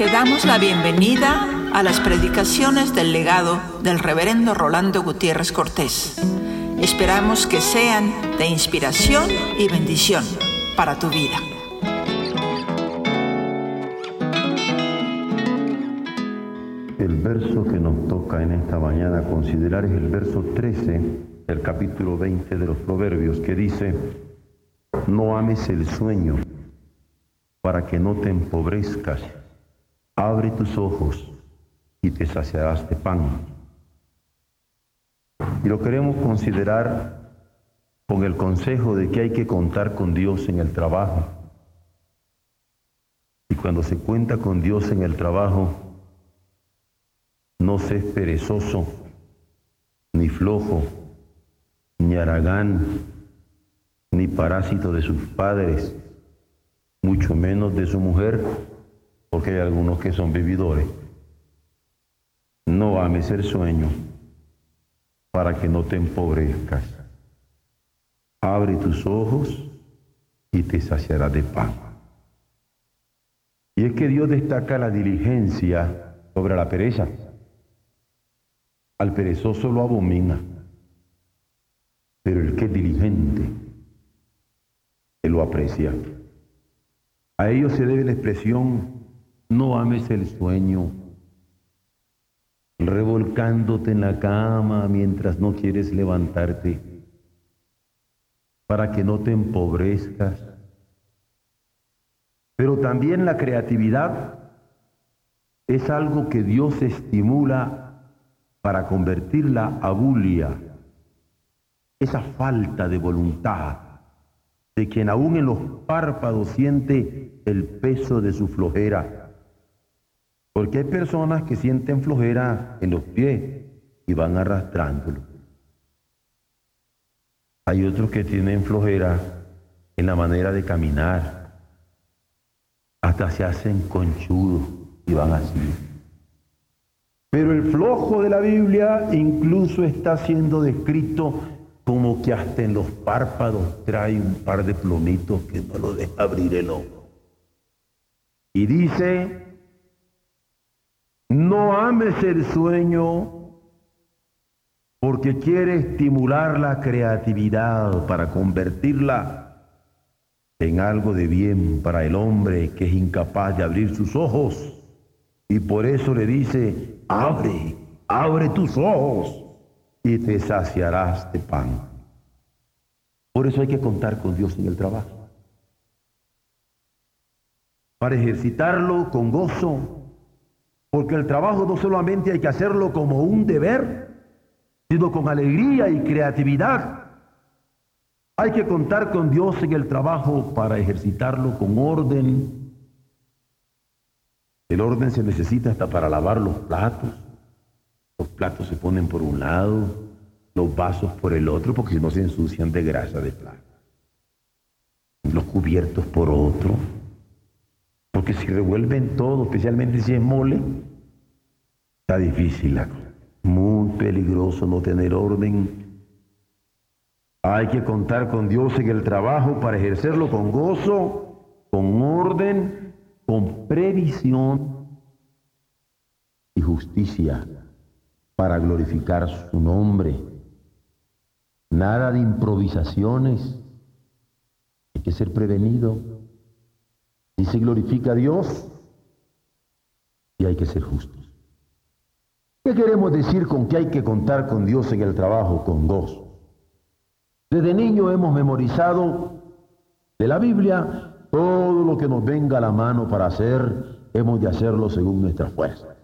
Te damos la bienvenida a las predicaciones del legado del reverendo Rolando Gutiérrez Cortés. Esperamos que sean de inspiración y bendición para tu vida. El verso que nos toca en esta mañana considerar es el verso 13 del capítulo 20 de los Proverbios que dice, no ames el sueño para que no te empobrezcas Abre tus ojos y te saciarás de pan. Y lo queremos considerar con el consejo de que hay que contar con Dios en el trabajo. Y cuando se cuenta con Dios en el trabajo, no seas perezoso, ni flojo, ni aragán, ni parásito de sus padres, mucho menos de su mujer porque hay algunos que son vividores. No ames el sueño para que no te empobrezcas. Abre tus ojos y te saciará de pan. Y es que Dios destaca la diligencia sobre la pereza. Al perezoso lo abomina, pero el que es diligente, él lo aprecia. A ello se debe la expresión no ames el sueño, revolcándote en la cama mientras no quieres levantarte, para que no te empobrezcas. Pero también la creatividad es algo que Dios estimula para convertirla a bulia, esa falta de voluntad de quien aún en los párpados siente el peso de su flojera porque hay personas que sienten flojera en los pies y van arrastrándolo. Hay otros que tienen flojera en la manera de caminar. Hasta se hacen conchudos y van así. Pero el flojo de la Biblia incluso está siendo descrito como que hasta en los párpados trae un par de plomitos que no lo deja abrir el ojo. Y dice no ames el sueño porque quiere estimular la creatividad para convertirla en algo de bien para el hombre que es incapaz de abrir sus ojos. Y por eso le dice, abre, abre tus ojos y te saciarás de pan. Por eso hay que contar con Dios en el trabajo. Para ejercitarlo con gozo, porque el trabajo no solamente hay que hacerlo como un deber, sino con alegría y creatividad. Hay que contar con Dios en el trabajo para ejercitarlo con orden. El orden se necesita hasta para lavar los platos. Los platos se ponen por un lado, los vasos por el otro, porque si no se ensucian de grasa de plata. Los cubiertos por otro. Porque si revuelven todo, especialmente si es mole, está difícil la. Muy peligroso no tener orden. Hay que contar con Dios en el trabajo para ejercerlo con gozo, con orden, con previsión y justicia para glorificar su nombre. Nada de improvisaciones. Hay que ser prevenido. Y se glorifica a Dios y hay que ser justos. ¿Qué queremos decir con que hay que contar con Dios en el trabajo con gozo? Desde niño hemos memorizado de la Biblia todo lo que nos venga a la mano para hacer, hemos de hacerlo según nuestra fuerza.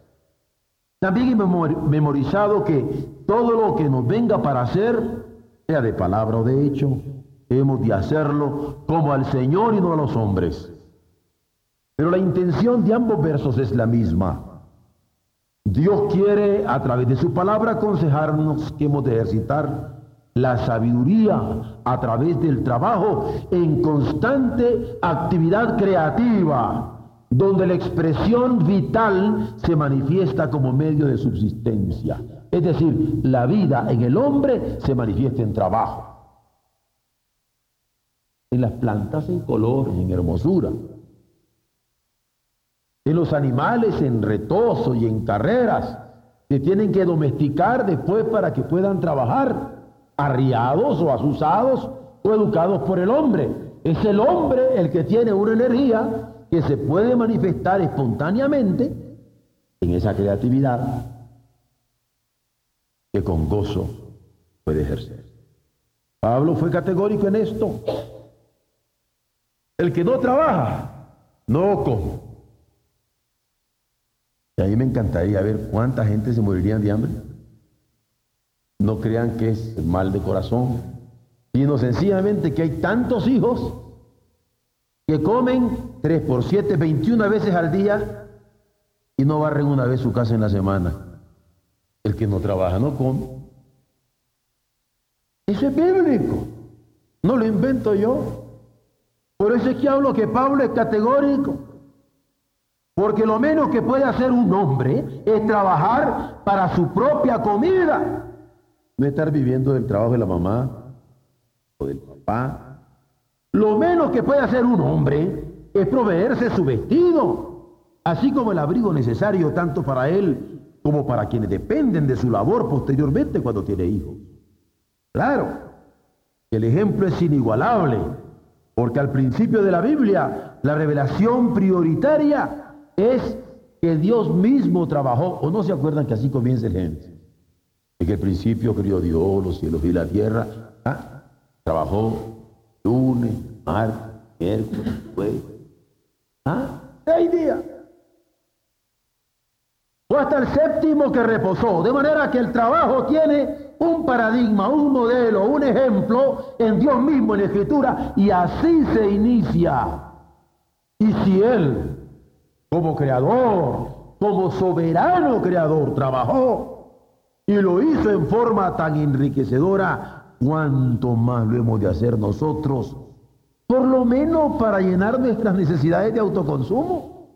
También hemos memorizado que todo lo que nos venga para hacer, sea de palabra o de hecho, hemos de hacerlo como al Señor y no a los hombres. Pero la intención de ambos versos es la misma. Dios quiere a través de su palabra aconsejarnos que hemos de ejercitar la sabiduría a través del trabajo en constante actividad creativa, donde la expresión vital se manifiesta como medio de subsistencia. Es decir, la vida en el hombre se manifiesta en trabajo. En las plantas en color, en hermosura. De los animales en retozo y en carreras, que tienen que domesticar después para que puedan trabajar, arriados o asusados o educados por el hombre. Es el hombre el que tiene una energía que se puede manifestar espontáneamente en esa creatividad que con gozo puede ejercer. Pablo fue categórico en esto. El que no trabaja, no come. Y a mí me encantaría ver cuánta gente se moriría de hambre. No crean que es mal de corazón, sino sencillamente que hay tantos hijos que comen 3 por 7, 21 veces al día y no barren una vez su casa en la semana. El que no trabaja no come. Eso es bíblico. No lo invento yo. Por eso es que hablo que Pablo es categórico. Porque lo menos que puede hacer un hombre es trabajar para su propia comida. No estar viviendo del trabajo de la mamá o del papá. Lo menos que puede hacer un hombre es proveerse su vestido, así como el abrigo necesario tanto para él como para quienes dependen de su labor posteriormente cuando tiene hijos. Claro, el ejemplo es inigualable, porque al principio de la Biblia la revelación prioritaria es que Dios mismo trabajó, o no se acuerdan que así comienza el Génesis. En el principio crió Dios los cielos y la tierra. ¿ah? Trabajó lunes, martes, miércoles, jueves. ¿Ah? Seis días. Fue hasta el séptimo que reposó. De manera que el trabajo tiene un paradigma, un modelo, un ejemplo en Dios mismo, en la Escritura. Y así se inicia. Y si Él como creador, como soberano creador, trabajó y lo hizo en forma tan enriquecedora, ¿cuánto más lo hemos de hacer nosotros? Por lo menos para llenar nuestras necesidades de autoconsumo.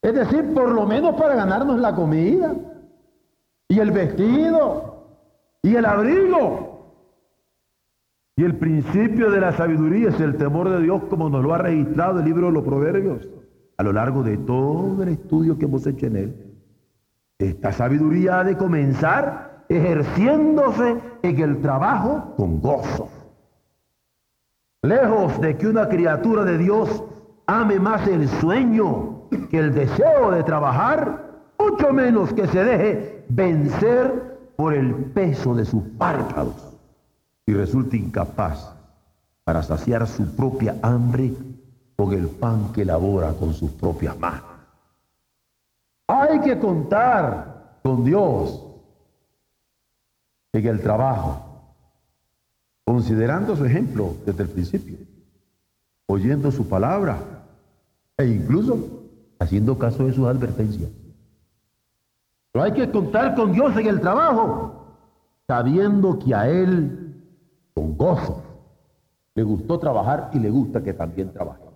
Es decir, por lo menos para ganarnos la comida y el vestido y el abrigo. Y el principio de la sabiduría es el temor de Dios como nos lo ha registrado el libro de los Proverbios a lo largo de todo el estudio que hemos hecho en él. Esta sabiduría ha de comenzar ejerciéndose en el trabajo con gozo. Lejos de que una criatura de Dios ame más el sueño que el deseo de trabajar, mucho menos que se deje vencer por el peso de sus párpados y resulte incapaz para saciar su propia hambre con el pan que elabora con sus propias manos. Hay que contar con Dios en el trabajo, considerando su ejemplo desde el principio, oyendo su palabra e incluso haciendo caso de sus advertencias. Pero hay que contar con Dios en el trabajo, sabiendo que a Él, con gozo, le gustó trabajar y le gusta que también trabaje.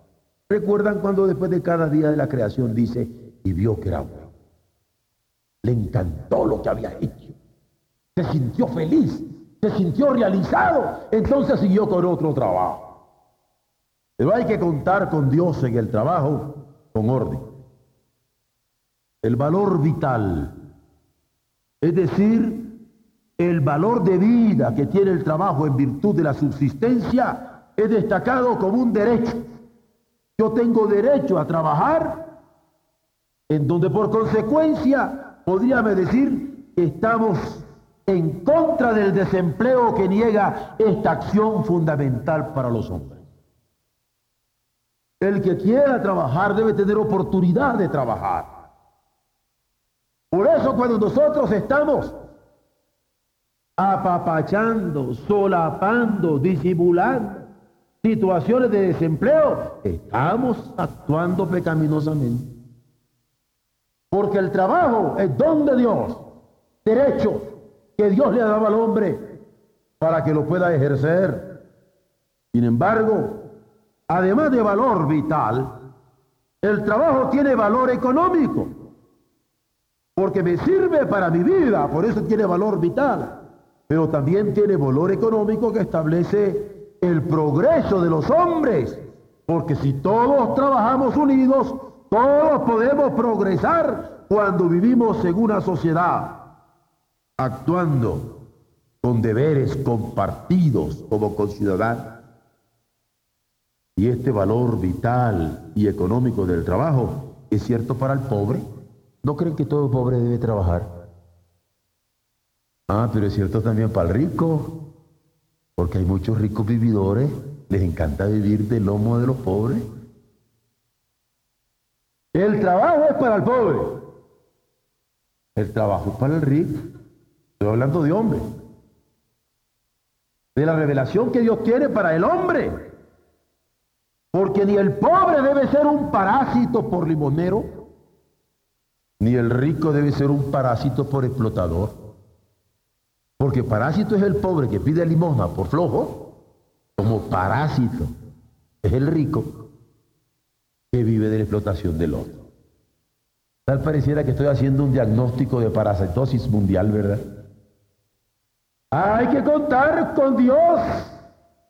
¿Recuerdan cuando después de cada día de la creación dice, y vio que era bueno? Le encantó lo que había hecho. Se sintió feliz, se sintió realizado. Entonces siguió con otro trabajo. Pero hay que contar con Dios en el trabajo con orden. El valor vital, es decir, el valor de vida que tiene el trabajo en virtud de la subsistencia, es destacado como un derecho yo tengo derecho a trabajar, en donde por consecuencia podríamos decir que estamos en contra del desempleo que niega esta acción fundamental para los hombres. El que quiera trabajar debe tener oportunidad de trabajar. Por eso cuando nosotros estamos apapachando, solapando, disimulando, situaciones de desempleo, estamos actuando pecaminosamente. Porque el trabajo es don de Dios, derecho que Dios le ha dado al hombre para que lo pueda ejercer. Sin embargo, además de valor vital, el trabajo tiene valor económico, porque me sirve para mi vida, por eso tiene valor vital, pero también tiene valor económico que establece el progreso de los hombres, porque si todos trabajamos unidos, todos podemos progresar cuando vivimos en una sociedad, actuando con deberes compartidos como conciudadanos. Y este valor vital y económico del trabajo es cierto para el pobre. ¿No creen que todo pobre debe trabajar? Ah, pero es cierto también para el rico, porque hay muchos ricos vividores, les encanta vivir del lomo de los pobres. El trabajo es para el pobre, el trabajo es para el rico. Estoy hablando de hombre, de la revelación que Dios quiere para el hombre. Porque ni el pobre debe ser un parásito por limonero, ni el rico debe ser un parásito por explotador. Porque parásito es el pobre que pide limosna por flojo, como parásito es el rico que vive de la explotación del otro. Tal pareciera que estoy haciendo un diagnóstico de parasitosis mundial, ¿verdad? Hay que contar con Dios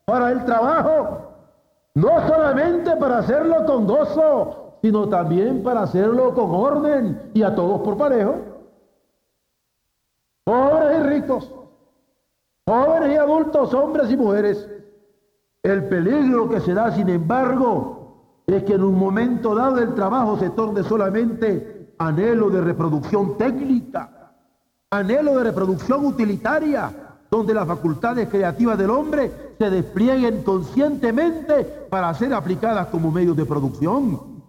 para el trabajo, no solamente para hacerlo con gozo, sino también para hacerlo con orden y a todos por parejo. Pobres y ricos, jóvenes y adultos, hombres y mujeres. El peligro que se da, sin embargo, es que en un momento dado el trabajo se torne solamente anhelo de reproducción técnica, anhelo de reproducción utilitaria, donde las facultades creativas del hombre se desplieguen conscientemente para ser aplicadas como medios de producción.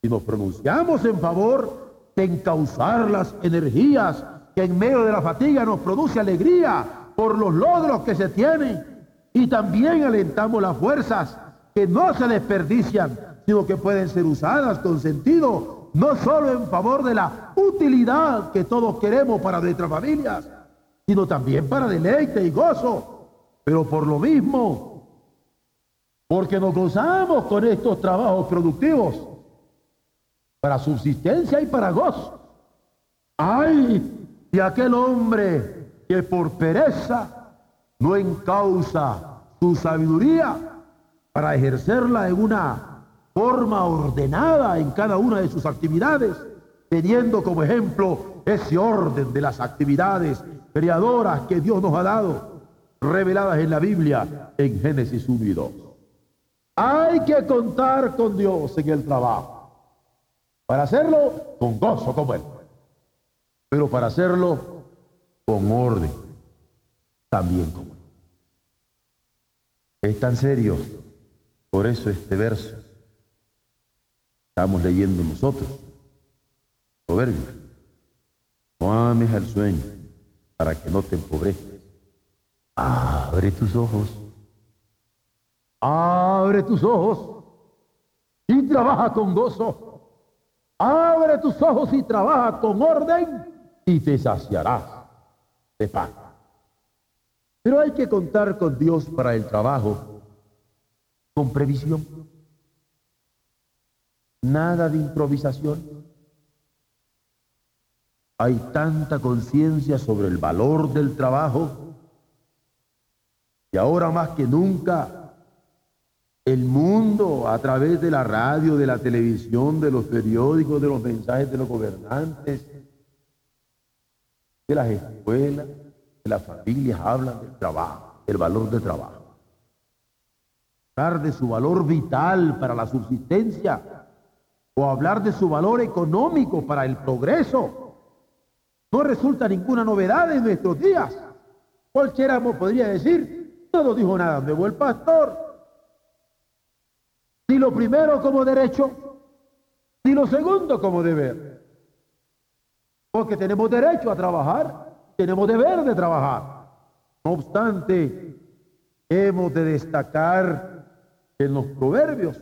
Si nos pronunciamos en favor de encauzar las energías que en medio de la fatiga nos produce alegría por los logros que se tienen y también alentamos las fuerzas que no se desperdician, sino que pueden ser usadas con sentido, no solo en favor de la utilidad que todos queremos para nuestras familias, sino también para deleite y gozo, pero por lo mismo, porque nos gozamos con estos trabajos productivos para subsistencia y para gozo. ¡Ay! Y aquel hombre que por pereza no encausa su sabiduría para ejercerla en una forma ordenada en cada una de sus actividades, teniendo como ejemplo ese orden de las actividades creadoras que Dios nos ha dado, reveladas en la Biblia en Génesis 1 y 2. Hay que contar con Dios en el trabajo, para hacerlo con gozo como Él pero para hacerlo con orden, también como. Es tan serio, por eso este verso estamos leyendo nosotros, proverbio. No ames al sueño para que no te empobrezcas. Abre tus ojos. Abre tus ojos y trabaja con gozo. Abre tus ojos y trabaja con orden y te saciarás de paz. Pero hay que contar con Dios para el trabajo, con previsión. Nada de improvisación. Hay tanta conciencia sobre el valor del trabajo y ahora más que nunca el mundo a través de la radio, de la televisión, de los periódicos, de los mensajes de los gobernantes, de las escuelas, de las familias hablan del trabajo, del valor del trabajo. Hablar de su valor vital para la subsistencia o hablar de su valor económico para el progreso no resulta ninguna novedad en nuestros días. Cualquiera podría decir, no dijo nada nuevo el pastor. Ni lo primero como derecho, ni lo segundo como deber. Porque tenemos derecho a trabajar, tenemos deber de trabajar. No obstante, hemos de destacar en los proverbios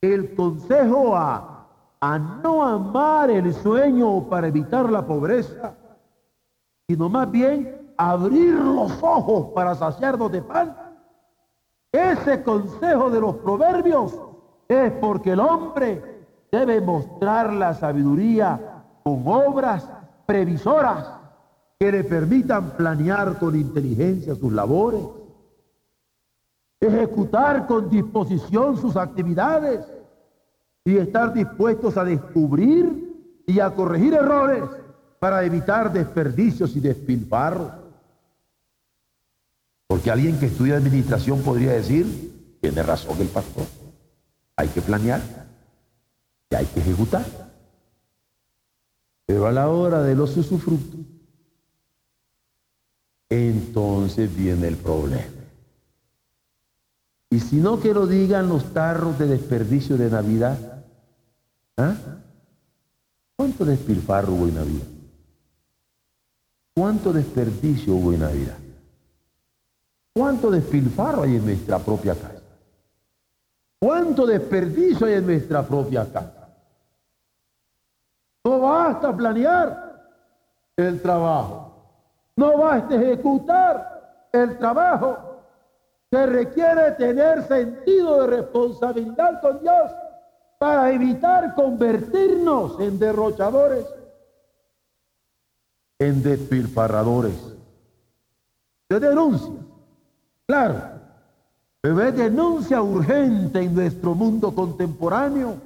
el consejo a, a no amar el sueño para evitar la pobreza, sino más bien abrir los ojos para saciarnos de pan. Ese consejo de los proverbios es porque el hombre debe mostrar la sabiduría con obras previsoras que le permitan planear con inteligencia sus labores, ejecutar con disposición sus actividades, y estar dispuestos a descubrir y a corregir errores para evitar desperdicios y despilfarros. Porque alguien que estudia administración podría decir, tiene razón el pastor, hay que planear y hay que ejecutar. Pero a la hora de los usufructos, entonces viene el problema. Y si no que lo digan los tarros de desperdicio de Navidad, ¿ah? ¿cuánto despilfarro hubo en Navidad? ¿Cuánto desperdicio hubo en Navidad? ¿Cuánto despilfarro hay en nuestra propia casa? ¿Cuánto desperdicio hay en nuestra propia casa? No basta planear el trabajo. No basta ejecutar el trabajo. Se requiere tener sentido de responsabilidad con Dios para evitar convertirnos en derrochadores, en despilfarradores. Se denuncia, claro, pero es denuncia urgente en nuestro mundo contemporáneo,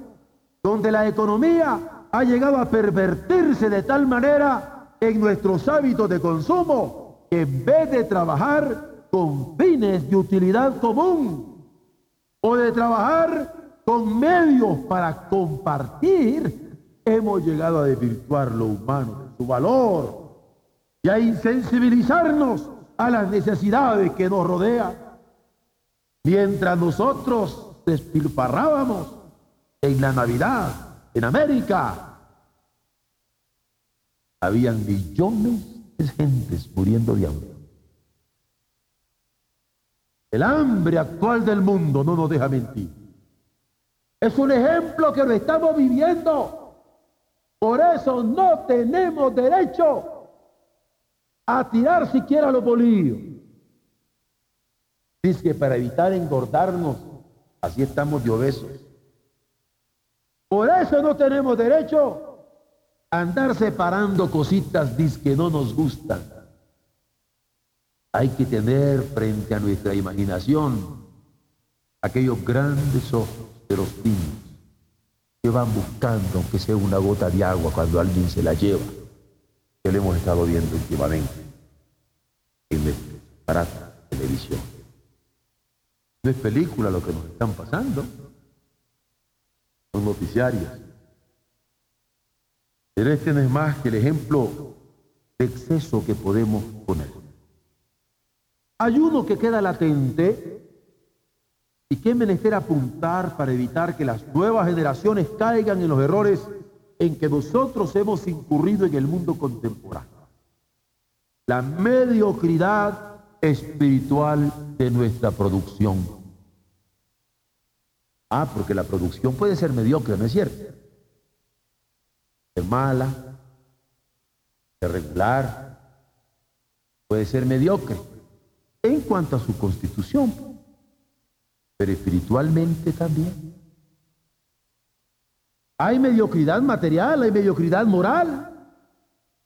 donde la economía ha llegado a pervertirse de tal manera en nuestros hábitos de consumo que en vez de trabajar con fines de utilidad común o de trabajar con medios para compartir, hemos llegado a desvirtuar lo humano, su valor y a insensibilizarnos a las necesidades que nos rodean. Mientras nosotros despilfarrábamos en la Navidad, en América, habían millones de gentes muriendo de hambre. El hambre actual del mundo no nos deja mentir. Es un ejemplo que lo estamos viviendo. Por eso no tenemos derecho a tirar siquiera los bolillos. Dice que para evitar engordarnos, así estamos de obesos. Por eso no tenemos derecho andar separando cositas que no nos gustan. Hay que tener frente a nuestra imaginación aquellos grandes ojos de los niños que van buscando, aunque sea una gota de agua, cuando alguien se la lleva, que lo hemos estado viendo últimamente en nuestra televisión. No es película lo que nos están pasando, son noticiarios. Pero este no es más que el ejemplo de exceso que podemos poner. Hay uno que queda latente y que menester apuntar para evitar que las nuevas generaciones caigan en los errores en que nosotros hemos incurrido en el mundo contemporáneo. La mediocridad espiritual de nuestra producción. Ah, porque la producción puede ser mediocre, ¿no es cierto? ser mala, ser regular, puede ser mediocre en cuanto a su constitución, pero espiritualmente también. Hay mediocridad material, hay mediocridad moral,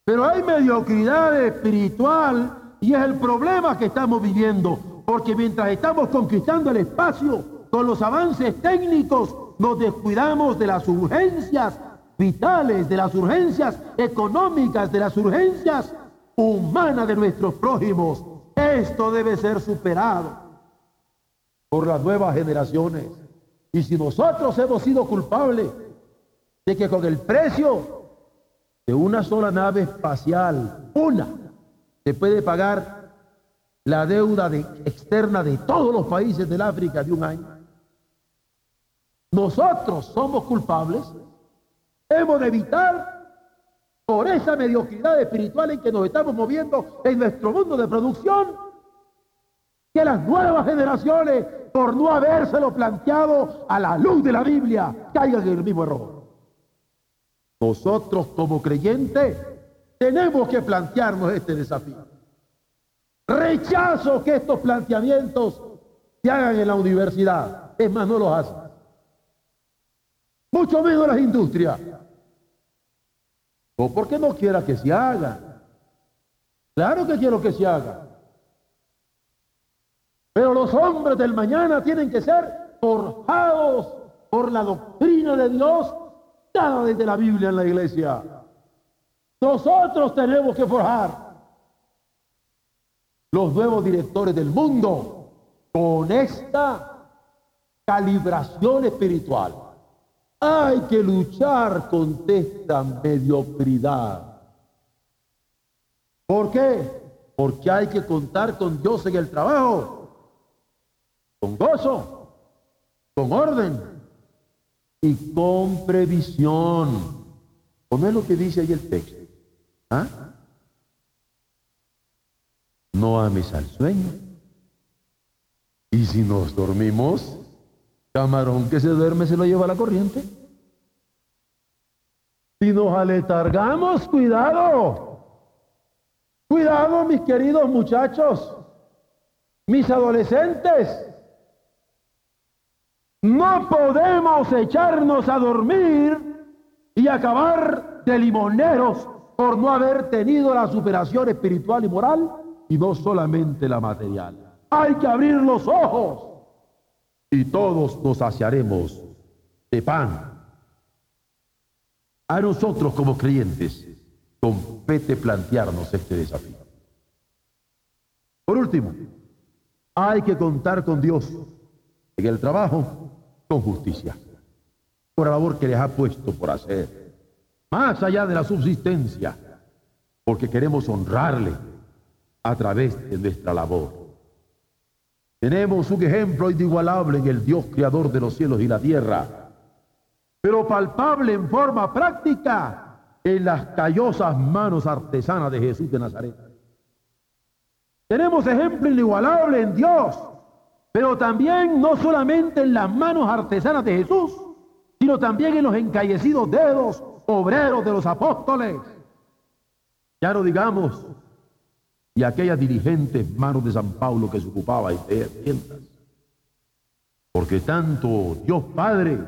pero hay mediocridad espiritual y es el problema que estamos viviendo, porque mientras estamos conquistando el espacio con los avances técnicos, nos descuidamos de las urgencias vitales, de las urgencias económicas, de las urgencias humanas de nuestros prójimos. Esto debe ser superado por las nuevas generaciones. Y si nosotros hemos sido culpables de que con el precio de una sola nave espacial, una, se puede pagar la deuda externa de todos los países del África de un año. Nosotros somos culpables Hemos de evitar por esa mediocridad espiritual en que nos estamos moviendo en nuestro mundo de producción, que las nuevas generaciones, por no habérselo planteado a la luz de la Biblia, caigan en el mismo error. Nosotros como creyentes tenemos que plantearnos este desafío. Rechazo que estos planteamientos se hagan en la universidad. Es más, no los hacen. Mucho menos las industrias. O porque no quiera que se haga. Claro que quiero que se haga. Pero los hombres del mañana tienen que ser forjados por la doctrina de Dios dada desde la Biblia en la iglesia. Nosotros tenemos que forjar los nuevos directores del mundo con esta calibración espiritual. Hay que luchar contra esta mediocridad. ¿Por qué? Porque hay que contar con Dios en el trabajo, con gozo, con orden y con previsión. ¿Cómo es lo que dice ahí el texto? ¿Ah? No ames al sueño. Y si nos dormimos, camarón que se duerme se lo lleva la corriente. Si nos aletargamos, cuidado. Cuidado, mis queridos muchachos, mis adolescentes. No podemos echarnos a dormir y acabar de limoneros por no haber tenido la superación espiritual y moral y no solamente la material. Hay que abrir los ojos y todos nos saciaremos de pan. A nosotros como creyentes compete plantearnos este desafío. Por último, hay que contar con Dios en el trabajo con justicia, por la labor que les ha puesto por hacer, más allá de la subsistencia, porque queremos honrarle a través de nuestra labor. Tenemos un ejemplo inigualable en el Dios creador de los cielos y la tierra, pero palpable en forma práctica en las callosas manos artesanas de Jesús de Nazaret. Tenemos ejemplo inigualable en Dios, pero también no solamente en las manos artesanas de Jesús, sino también en los encallecidos dedos obreros de los apóstoles. Ya no digamos, y aquellas dirigentes manos de San Pablo que se ocupaba de tiendas. Porque tanto Dios Padre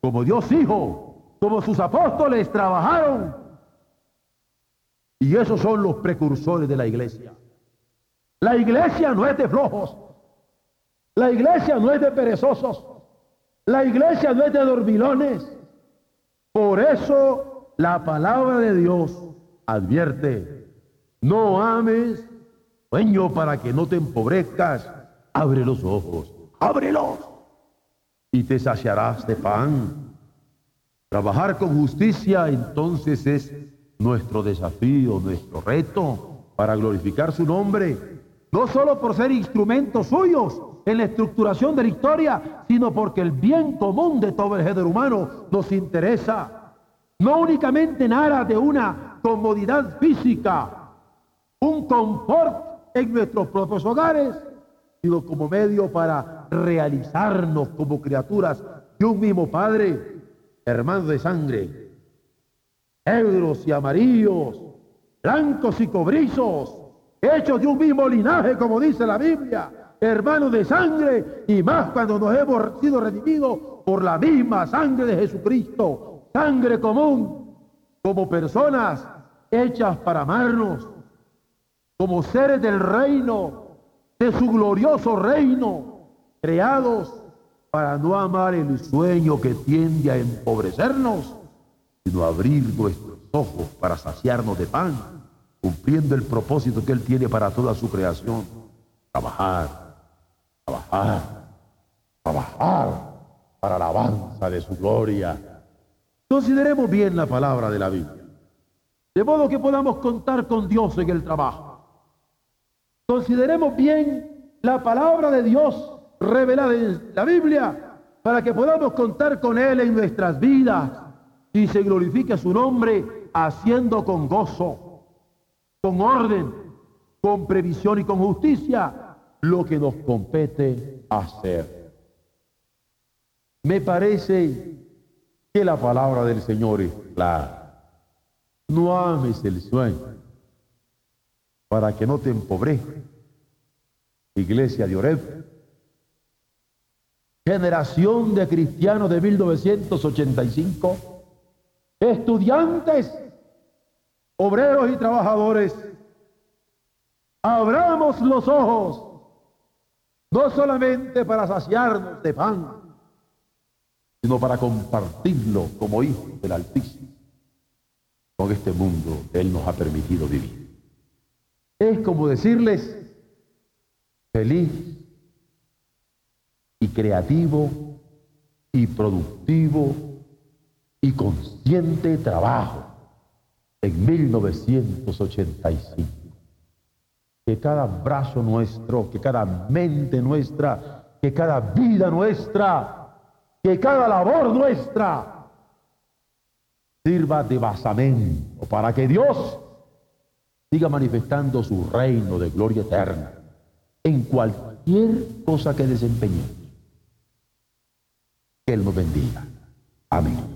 como Dios Hijo, como sus apóstoles trabajaron. Y esos son los precursores de la iglesia. La iglesia no es de flojos. La iglesia no es de perezosos. La iglesia no es de dormilones. Por eso la palabra de Dios advierte, no ames sueño para que no te empobrezcas. Abre los ojos, ábrelos y te saciarás de pan. Trabajar con justicia entonces es nuestro desafío, nuestro reto para glorificar su nombre, no solo por ser instrumentos suyos, en la estructuración de la historia, sino porque el bien común de todo el género humano nos interesa. No únicamente en de una comodidad física, un confort en nuestros propios hogares, sino como medio para realizarnos como criaturas de un mismo Padre, hermanos de sangre, negros y amarillos, blancos y cobrizos, hechos de un mismo linaje, como dice la Biblia hermanos de sangre, y más cuando nos hemos sido redimidos por la misma sangre de Jesucristo, sangre común, como personas hechas para amarnos, como seres del reino, de su glorioso reino, creados para no amar el sueño que tiende a empobrecernos, sino abrir nuestros ojos para saciarnos de pan, cumpliendo el propósito que Él tiene para toda su creación, trabajar trabajar, trabajar para la alabanza de su gloria. Consideremos bien la palabra de la Biblia, de modo que podamos contar con Dios en el trabajo. Consideremos bien la palabra de Dios revelada en la Biblia para que podamos contar con Él en nuestras vidas y se glorifique su nombre haciendo con gozo, con orden, con previsión y con justicia lo que nos compete hacer. Me parece que la palabra del Señor es clara. No ames el sueño para que no te empobrezca. Iglesia de Oreb. Generación de cristianos de 1985. Estudiantes, obreros y trabajadores. Abramos los ojos no solamente para saciarnos de pan, sino para compartirlo como hijos del Altísimo con este mundo que Él nos ha permitido vivir. Es como decirles, feliz y creativo y productivo y consciente trabajo en 1985. Que cada brazo nuestro, que cada mente nuestra, que cada vida nuestra, que cada labor nuestra sirva de basamento para que Dios siga manifestando su reino de gloria eterna en cualquier cosa que desempeñemos. Que Él nos bendiga. Amén.